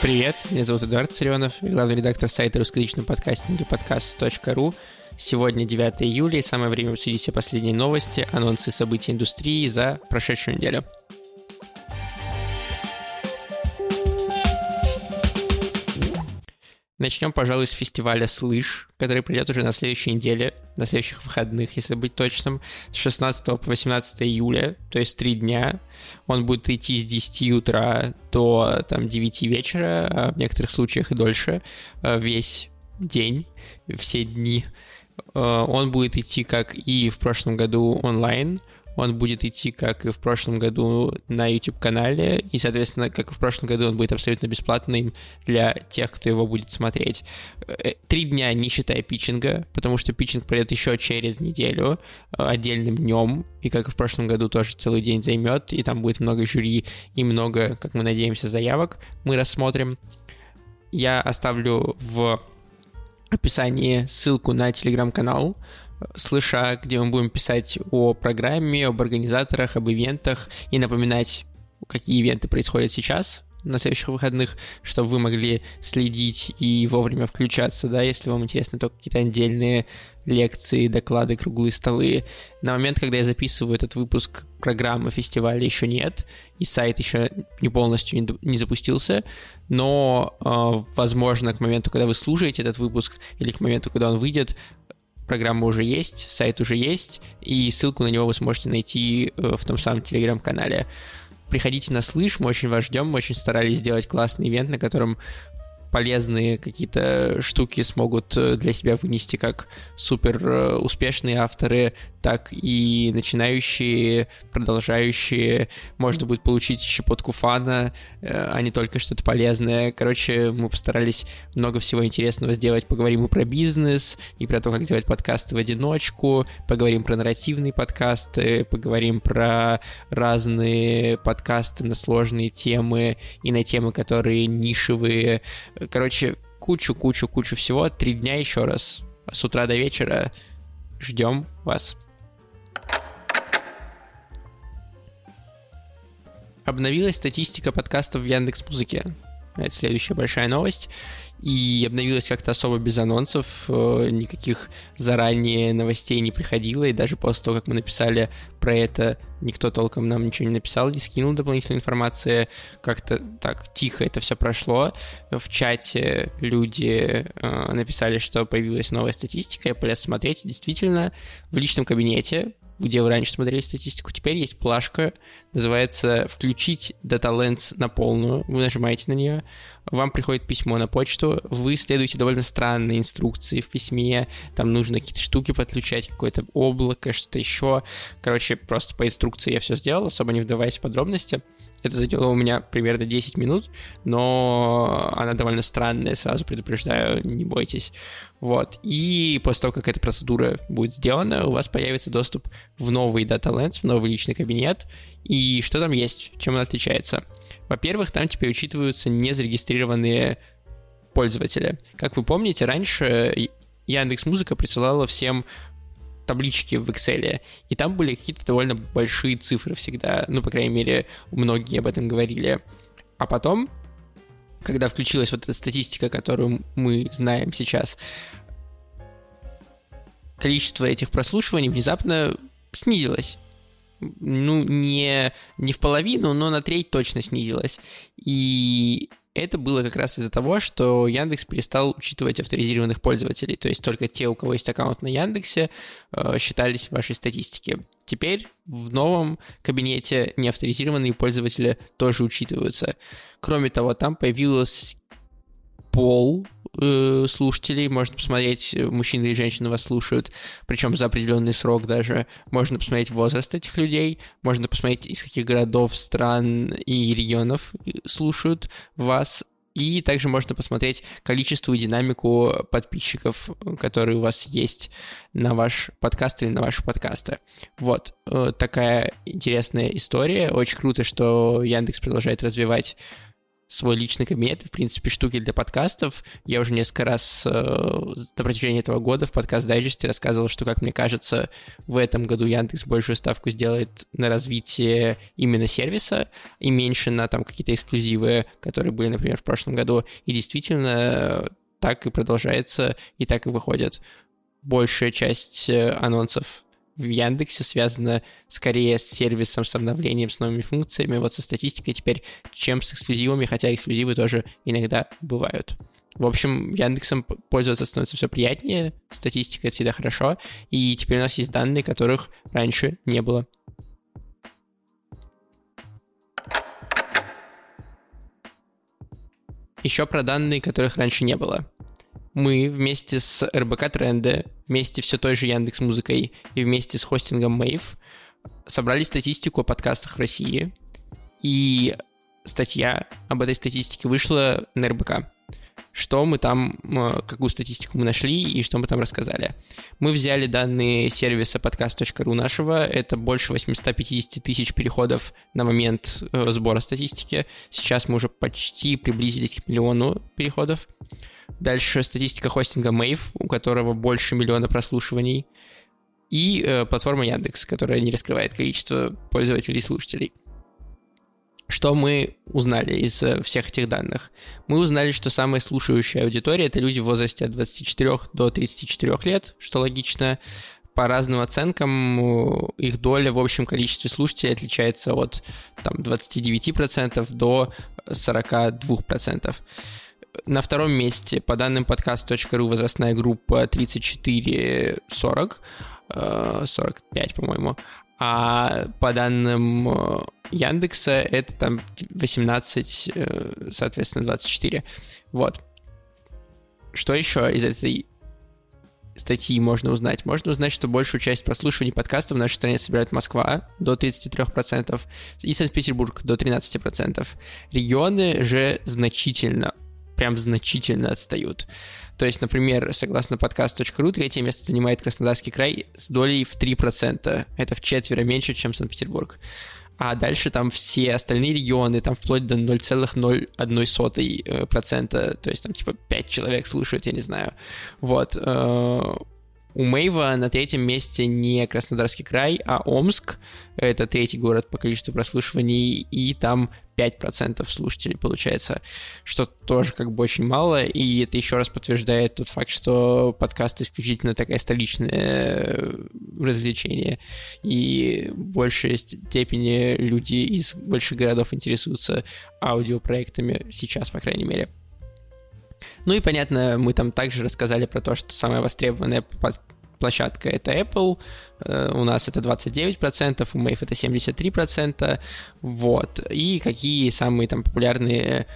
Привет, меня зовут Эдуард Царенов, главный редактор сайта русскоязычного подкастинга подкаст.ру. Сегодня 9 июля, и самое время обсудить все последние новости, анонсы событий индустрии за прошедшую неделю. Начнем, пожалуй, с фестиваля «Слышь», который придет уже на следующей неделе, на следующих выходных, если быть точным, с 16 по 18 июля, то есть три дня. Он будет идти с 10 утра до там, 9 вечера, а в некоторых случаях и дольше, э, весь день, все дни. Э, он будет идти, как и в прошлом году, онлайн – он будет идти, как и в прошлом году, на YouTube-канале, и, соответственно, как и в прошлом году, он будет абсолютно бесплатным для тех, кто его будет смотреть. Э, три дня, не считая питчинга, потому что питчинг пройдет еще через неделю, э, отдельным днем, и как и в прошлом году тоже целый день займет, и там будет много жюри и много, как мы надеемся, заявок. Мы рассмотрим. Я оставлю в описании ссылку на телеграм-канал, слыша, где мы будем писать о программе, об организаторах, об ивентах и напоминать, какие ивенты происходят сейчас на следующих выходных, чтобы вы могли следить и вовремя включаться, да, если вам интересны только какие-то отдельные лекции, доклады, круглые столы. На момент, когда я записываю этот выпуск, программы фестиваля еще нет, и сайт еще не полностью не, запустился, но, э, возможно, к моменту, когда вы слушаете этот выпуск, или к моменту, когда он выйдет, программа уже есть, сайт уже есть, и ссылку на него вы сможете найти э, в том самом телеграм-канале. Приходите на слыш, мы очень вас ждем, мы очень старались сделать классный ивент, на котором полезные какие-то штуки смогут э, для себя вынести как супер э, успешные авторы, так и начинающие, продолжающие. Можно будет получить щепотку фана, э, а не только что-то полезное. Короче, мы постарались много всего интересного сделать. Поговорим и про бизнес, и про то, как делать подкасты в одиночку, поговорим про нарративные подкасты, поговорим про разные подкасты на сложные темы и на темы, которые нишевые. Короче, кучу-кучу-кучу всего. Три дня еще раз. С утра до вечера ждем вас. Обновилась статистика подкастов в Яндекс Музыке. Это следующая большая новость. И обновилась как-то особо без анонсов, э, никаких заранее новостей не приходило, и даже после того, как мы написали про это, никто толком нам ничего не написал, не скинул дополнительной информации, как-то так тихо это все прошло. В чате люди э, написали, что появилась новая статистика, я полез смотреть, действительно, в личном кабинете где вы раньше смотрели статистику, теперь есть плашка, называется «Включить Data Lens на полную». Вы нажимаете на нее, вам приходит письмо на почту, вы следуете довольно странные инструкции в письме, там нужно какие-то штуки подключать, какое-то облако, что-то еще. Короче, просто по инструкции я все сделал, особо не вдаваясь в подробности. Это заняло у меня примерно 10 минут, но она довольно странная, сразу предупреждаю, не бойтесь. Вот. И после того, как эта процедура будет сделана, у вас появится доступ в новый Data Lens, в новый личный кабинет. И что там есть, чем он отличается? Во-первых, там теперь учитываются незарегистрированные пользователи. Как вы помните, раньше Яндекс Музыка присылала всем таблички в Excel, и там были какие-то довольно большие цифры всегда, ну, по крайней мере, многие об этом говорили. А потом, когда включилась вот эта статистика, которую мы знаем сейчас, количество этих прослушиваний внезапно снизилось. Ну, не, не в половину, но на треть точно снизилось. И это было как раз из-за того, что Яндекс перестал учитывать авторизированных пользователей, то есть только те, у кого есть аккаунт на Яндексе, э, считались в вашей статистике. Теперь в новом кабинете неавторизированные пользователи тоже учитываются. Кроме того, там появилась пол э, слушателей, можно посмотреть, э, мужчины и женщины вас слушают, причем за определенный срок даже. Можно посмотреть возраст этих людей, можно посмотреть, из каких городов, стран и регионов э, слушают вас. И также можно посмотреть количество и динамику подписчиков, которые у вас есть на ваш подкаст или на ваши подкасты. Вот такая интересная история. Очень круто, что Яндекс продолжает развивать свой личный кабинет, в принципе, штуки для подкастов. Я уже несколько раз э, на протяжении этого года в подкаст дайджесте рассказывал, что, как мне кажется, в этом году Яндекс большую ставку сделает на развитие именно сервиса и меньше на там какие-то эксклюзивы, которые были, например, в прошлом году. И действительно так и продолжается, и так и выходит. Большая часть э, анонсов в Яндексе связано скорее с сервисом, с обновлением, с новыми функциями, вот со статистикой теперь, чем с эксклюзивами, хотя эксклюзивы тоже иногда бывают. В общем, Яндексом пользоваться становится все приятнее, статистика это всегда хорошо, и теперь у нас есть данные, которых раньше не было. Еще про данные, которых раньше не было мы вместе с РБК Тренды, вместе все той же Яндекс Музыкой и вместе с хостингом Мейв собрали статистику о подкастах в России. И статья об этой статистике вышла на РБК. Что мы там, какую статистику мы нашли и что мы там рассказали. Мы взяли данные сервиса podcast.ru нашего, это больше 850 тысяч переходов на момент э, сбора статистики. Сейчас мы уже почти приблизились к миллиону переходов. Дальше статистика хостинга Mave, у которого больше миллиона прослушиваний. И э, платформа Яндекс, которая не раскрывает количество пользователей и слушателей. Что мы узнали из э, всех этих данных? Мы узнали, что самая слушающая аудитория — это люди в возрасте от 24 до 34 лет, что логично. По разным оценкам их доля в общем количестве слушателей отличается от там, 29% до 42%. На втором месте, по данным подкаст.ру, возрастная группа 34-40, 45, э, по-моему. А по данным э, Яндекса это там 18, э, соответственно, 24. Вот. Что еще из этой статьи можно узнать? Можно узнать, что большую часть прослушиваний подкастов в нашей стране собирает Москва до 33% и Санкт-Петербург до 13%. Регионы же значительно прям значительно отстают. То есть, например, согласно подкаст.ру, третье место занимает Краснодарский край с долей в 3%. Это в четверо меньше, чем Санкт-Петербург. А дальше там все остальные регионы, там вплоть до 0,01%, то есть там типа 5 человек слушают, я не знаю. Вот. Э, у Мейва на третьем месте не Краснодарский край, а Омск. Это третий город по количеству прослушиваний, и там 5% слушателей получается, что тоже как бы очень мало, и это еще раз подтверждает тот факт, что подкаст исключительно такая столичное э, развлечение, и в большей степени люди из больших городов интересуются аудиопроектами сейчас, по крайней мере. Ну и, понятно, мы там также рассказали про то, что самая востребованная площадка это Apple, э, у нас это 29%, у Mave это 73%, вот, и какие самые там популярные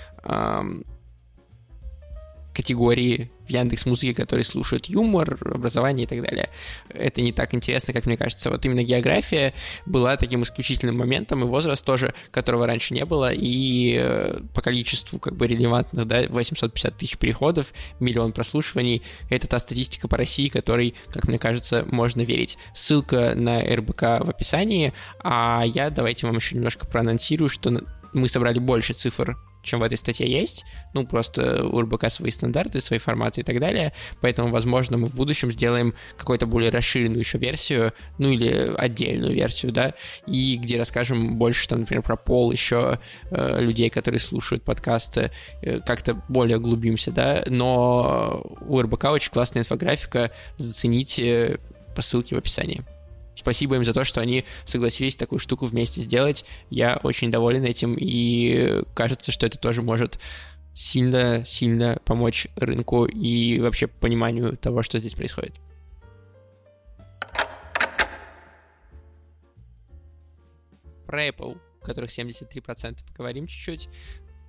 категории в Яндекс Музыке, которые слушают юмор, образование и так далее. Это не так интересно, как мне кажется. Вот именно география была таким исключительным моментом, и возраст тоже, которого раньше не было, и э, по количеству как бы релевантных, да, 850 тысяч переходов, миллион прослушиваний, это та статистика по России, которой, как мне кажется, можно верить. Ссылка на РБК в описании, а я давайте вам еще немножко проанонсирую, что мы собрали больше цифр чем в этой статье есть. Ну, просто у РБК свои стандарты, свои форматы и так далее. Поэтому, возможно, мы в будущем сделаем какую-то более расширенную еще версию, ну или отдельную версию, да, и где расскажем больше, там, например, про пол еще э, людей, которые слушают подкасты, э, как-то более углубимся, да. Но у РБК очень классная инфографика, зацените по ссылке в описании. Спасибо им за то, что они согласились такую штуку вместе сделать. Я очень доволен этим, и кажется, что это тоже может сильно-сильно помочь рынку и вообще пониманию того, что здесь происходит. Про Apple, которых 73% поговорим чуть-чуть.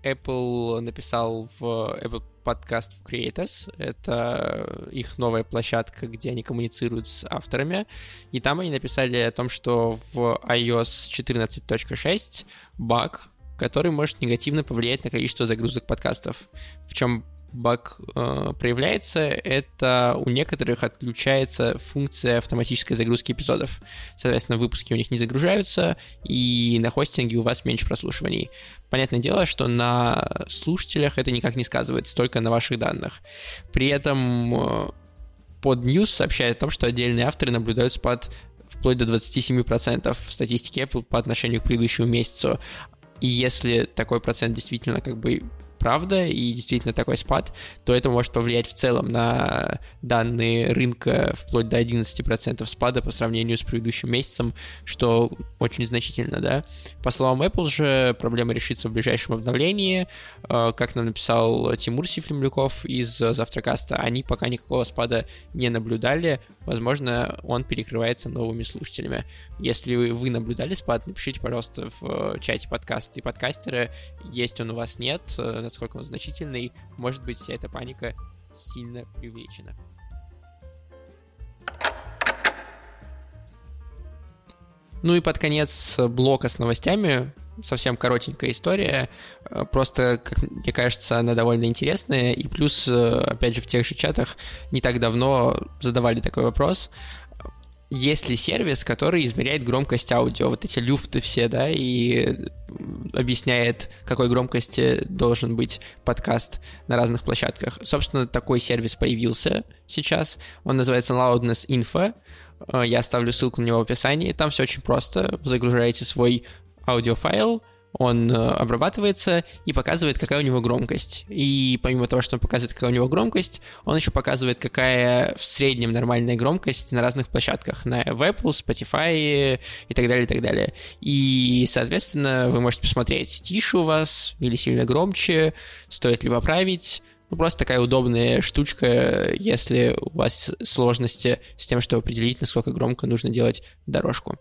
Apple написал в Apple В Creators. Это их новая площадка, где они коммуницируют с авторами. И там они написали о том, что в iOS 14.6 баг, который может негативно повлиять на количество загрузок подкастов. В чем баг э, проявляется, это у некоторых отключается функция автоматической загрузки эпизодов. Соответственно, выпуски у них не загружаются, и на хостинге у вас меньше прослушиваний. Понятное дело, что на слушателях это никак не сказывается, только на ваших данных. При этом э, под News сообщает о том, что отдельные авторы наблюдают спад вплоть до 27% в статистике Apple по отношению к предыдущему месяцу. И если такой процент действительно как бы правда и действительно такой спад, то это может повлиять в целом на данные рынка вплоть до 11% спада по сравнению с предыдущим месяцем, что очень значительно, да. По словам Apple же, проблема решится в ближайшем обновлении. Э, как нам написал Тимур Сифлемлюков из Завтракаста, они пока никакого спада не наблюдали. Возможно, он перекрывается новыми слушателями. Если вы наблюдали спад, напишите, пожалуйста, в чате подкаста и подкастеры, есть он у вас, нет, э, насколько он значительный, может быть, вся эта паника сильно преувеличена. Ну и под конец блока с новостями, совсем коротенькая история, просто, как мне кажется, она довольно интересная, и плюс, опять же, в тех же чатах не так давно задавали такой вопрос, есть ли сервис, который измеряет громкость аудио, вот эти люфты все, да, и объясняет, какой громкости должен быть подкаст на разных площадках. Собственно, такой сервис появился сейчас, он называется Loudness Info, э, я оставлю ссылку на него в описании, там все очень просто, загружаете свой аудиофайл, он э, обрабатывается и показывает, какая у него громкость. И помимо того, что он показывает, какая у него громкость, он еще показывает, какая в среднем нормальная громкость на разных площадках, на Apple, Spotify и так далее, и так далее. И, соответственно, вы можете посмотреть, тише у вас или сильно громче, стоит ли поправить. Ну, просто такая удобная штучка, если у вас сложности с тем, чтобы определить, насколько громко нужно делать дорожку.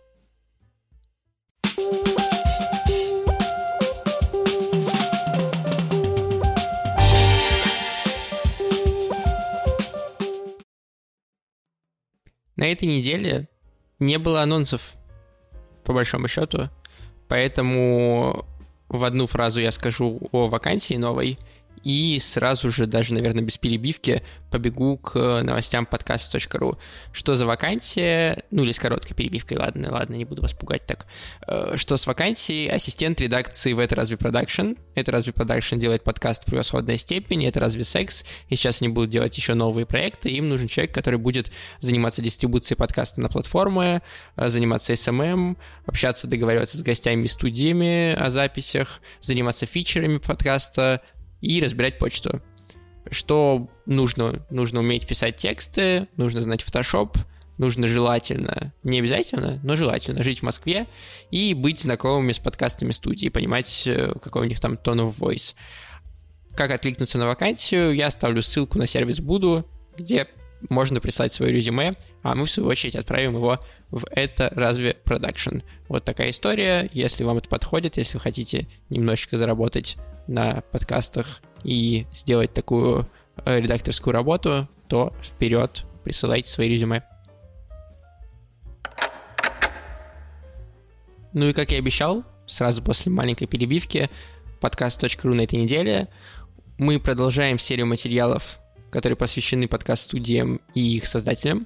На этой неделе не было анонсов, по большому счету, поэтому в одну фразу я скажу о вакансии новой – и сразу же, даже, наверное, без перебивки, побегу к новостям подкаста.ру. Что за вакансия? Ну, или с короткой перебивкой, ладно, ладно, не буду вас пугать так. Э, что с вакансией? Ассистент редакции в «Это разве продакшн?» «Это разве продакшн» делает подкаст превосходной степени, «Это разве секс?» И сейчас они будут делать еще новые проекты, им нужен человек, который будет заниматься дистрибуцией подкаста на платформы, э, заниматься SMM, общаться, договариваться с гостями и студиями о записях, заниматься фичерами подкаста, и разбирать почту. Что нужно? Нужно уметь писать тексты, нужно знать Photoshop, нужно желательно, не обязательно, но желательно жить в Москве и быть знакомыми с подкастами студии, понимать, э, какой у них там tone of voice. Как откликнуться на вакансию, я оставлю ссылку на сервис Буду, где можно прислать свое резюме, а мы в свою очередь отправим его в это разве продакшн. Вот такая история. Если вам это подходит, если вы хотите немножечко заработать на подкастах и сделать такую э, редакторскую работу, то вперед, присылайте свои резюме. Ну и как я обещал, сразу после маленькой перебивки, подкаст.ру на этой неделе, мы продолжаем серию материалов, которые посвящены подкаст-студиям и их создателям.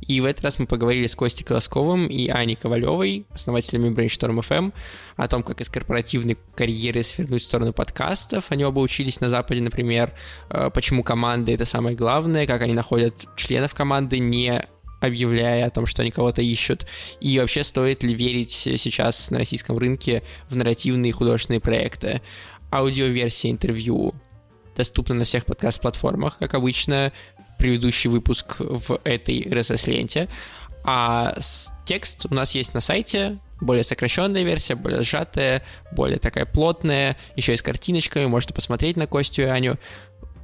И в этот раз мы поговорили с Костей Колосковым и Аней Ковалевой, основателями Brainstorm FM, о том, как из корпоративной карьеры свернуть в сторону подкастов. Они оба учились на Западе, например, э, почему команды — это самое главное, как они находят членов команды, не объявляя о том, что они кого-то ищут, и вообще стоит ли верить сейчас на российском рынке в нарративные художественные проекты. Аудиоверсия интервью доступна на всех подкаст-платформах, как обычно предыдущий выпуск в этой RSS-ленте. А текст у нас есть на сайте, более сокращенная версия, более сжатая, более такая плотная, еще и с картиночками, можете посмотреть на Костю и Аню.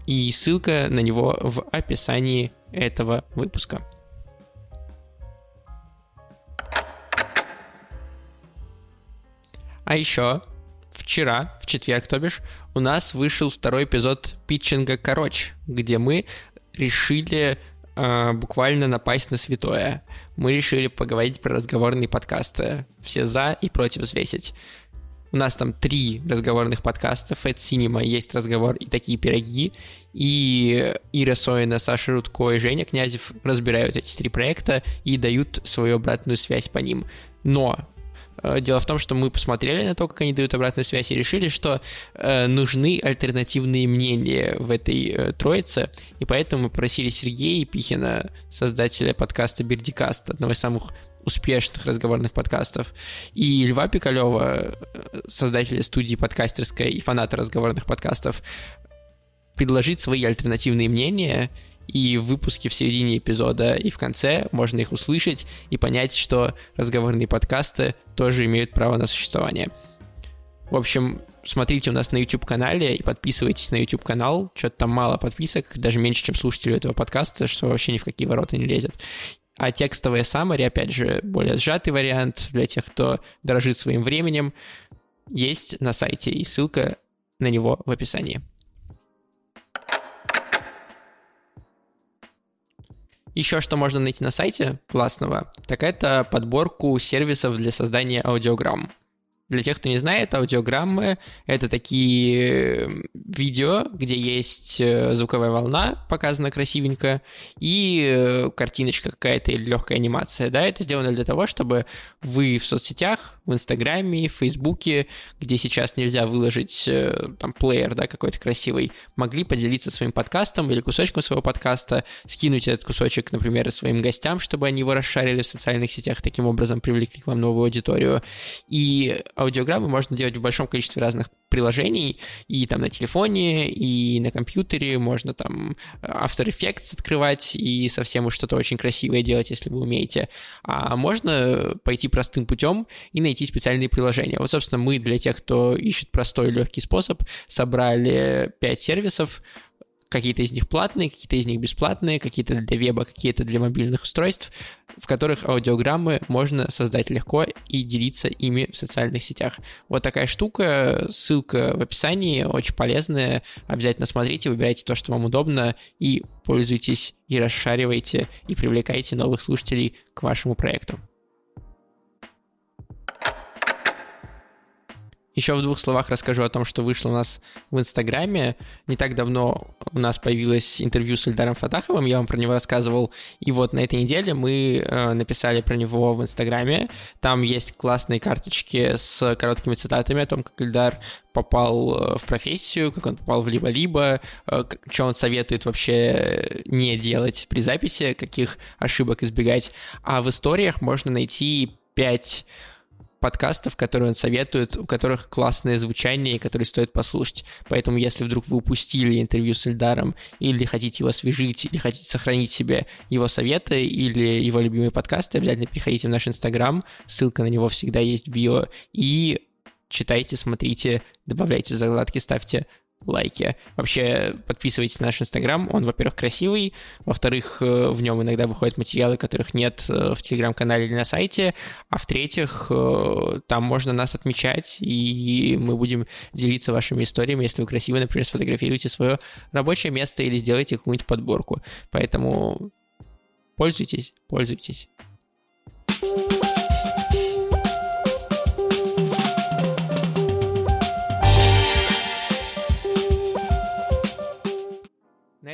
И ссылка на него в описании этого выпуска. А еще вчера, четверг, то бишь, у нас вышел второй эпизод питчинга «Короче», где мы решили э, буквально напасть на святое. Мы решили поговорить про разговорные подкасты. Все за и против взвесить. У нас там три разговорных подкаста. Fat Cinema, есть разговор и такие пироги. И Ира Соина, Саша Рудко и Женя Князев разбирают эти три проекта и дают свою обратную связь по ним. Но Дело в том, что мы посмотрели на то, как они дают обратную связь, и решили, что э, нужны альтернативные мнения в этой э, троице, и поэтому мы просили Сергея Пихина, создателя подкаста Бердикаст, одного из самых успешных разговорных подкастов, и Льва Пикалева, создателя студии подкастерской и фаната разговорных подкастов, предложить свои альтернативные мнения, и в выпуске в середине эпизода и в конце можно их услышать и понять, что разговорные подкасты тоже имеют право на существование. В общем, смотрите у нас на YouTube-канале и подписывайтесь на YouTube-канал. Что-то там мало подписок, даже меньше, чем слушателей этого подкаста, что вообще ни в какие ворота не лезет. А текстовые summary, опять же, более сжатый вариант для тех, кто дорожит своим временем, есть на сайте, и ссылка на него в описании. Еще что можно найти на сайте классного, так это подборку сервисов для создания аудиограмм. Для тех, кто не знает, аудиограммы — это такие э, видео, где есть э, звуковая волна, показана красивенько, и э, картиночка какая-то или легкая анимация. Да, это сделано для того, чтобы вы в соцсетях, в Инстаграме, в Фейсбуке, где сейчас нельзя выложить там плеер, да, какой-то красивый, могли поделиться своим подкастом или кусочком своего подкаста, скинуть этот кусочек, например, своим гостям, чтобы они его расшарили в социальных сетях, таким образом привлекли к вам новую аудиторию. И аудиограммы можно делать в большом количестве разных приложений, и там на телефоне, и на компьютере, можно там After Effects открывать и совсем уж что-то очень красивое делать, если вы умеете. А можно пойти простым путем и найти специальные приложения. Вот, собственно, мы для тех, кто ищет простой и легкий способ, собрали 5 сервисов, Какие-то из них платные, какие-то из них бесплатные, какие-то для веба, какие-то для мобильных устройств, в которых аудиограммы можно создать легко и делиться ими в социальных сетях. Вот такая штука, ссылка в описании, очень полезная. Обязательно смотрите, выбирайте то, что вам удобно, и пользуйтесь, и расшаривайте, и привлекайте новых слушателей к вашему проекту. Еще в двух словах расскажу о том, что вышло у нас в Инстаграме. Не так давно у нас появилось интервью с Ильдаром Фатаховым, я вам про него рассказывал. И вот на этой неделе мы э, написали про него в Инстаграме. Там есть классные карточки с короткими цитатами о том, как Ильдар попал э, в профессию, как он попал в либо-либо, э, что он советует вообще не делать при записи, каких ошибок избегать. А в историях можно найти пять подкастов, которые он советует, у которых классное звучание, и которые стоит послушать. Поэтому, если вдруг вы упустили интервью с Эльдаром, или хотите его освежить, или хотите сохранить себе его советы, или его любимые подкасты, обязательно переходите в наш Инстаграм, ссылка на него всегда есть в био, и читайте, смотрите, добавляйте в закладки, ставьте лайки. Вообще, подписывайтесь на наш Инстаграм, он, во-первых, красивый, во-вторых, э, в нем иногда выходят материалы, которых нет э, в Телеграм-канале или на сайте, а в-третьих, э, там можно нас отмечать, и мы будем делиться вашими историями, если вы красиво, например, сфотографируете свое рабочее место или сделаете какую-нибудь подборку. Поэтому пользуйтесь, пользуйтесь.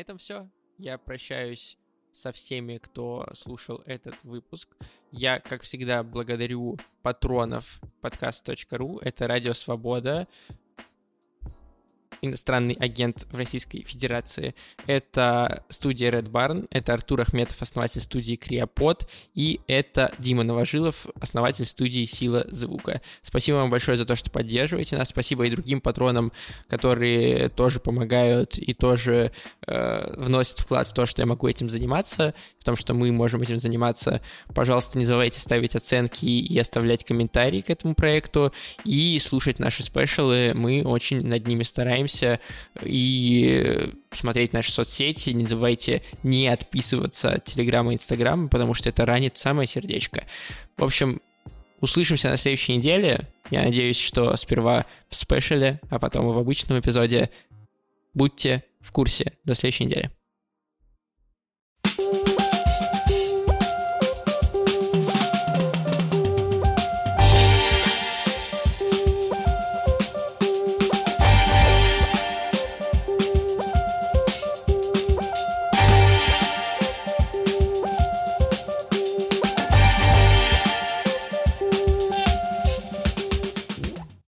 Этом все. Я прощаюсь со всеми, кто слушал этот выпуск. Я, как всегда, благодарю патронов подкаст.ру. Это Радио Свобода, иностранный агент в Российской Федерации. Это студия Red Barn, это Артур Ахметов, основатель студии Криопод, и это Дима Новожилов, основатель студии Сила Звука. Спасибо вам большое за то, что поддерживаете нас. Спасибо и другим патронам, которые тоже помогают и тоже э, вносят вклад в то, что я могу этим заниматься, в том, что мы можем этим заниматься. Пожалуйста, не забывайте ставить оценки и оставлять комментарии к этому проекту и слушать наши спешалы. Мы очень над ними стараемся увидимся. И э, смотреть наши соцсети. Не забывайте не отписываться от Телеграма и Инстаграма, потому что это ранит самое сердечко. В общем, услышимся на следующей неделе. Я надеюсь, что сперва в спешале, а потом в обычном эпизоде. Будьте в курсе. До следующей недели.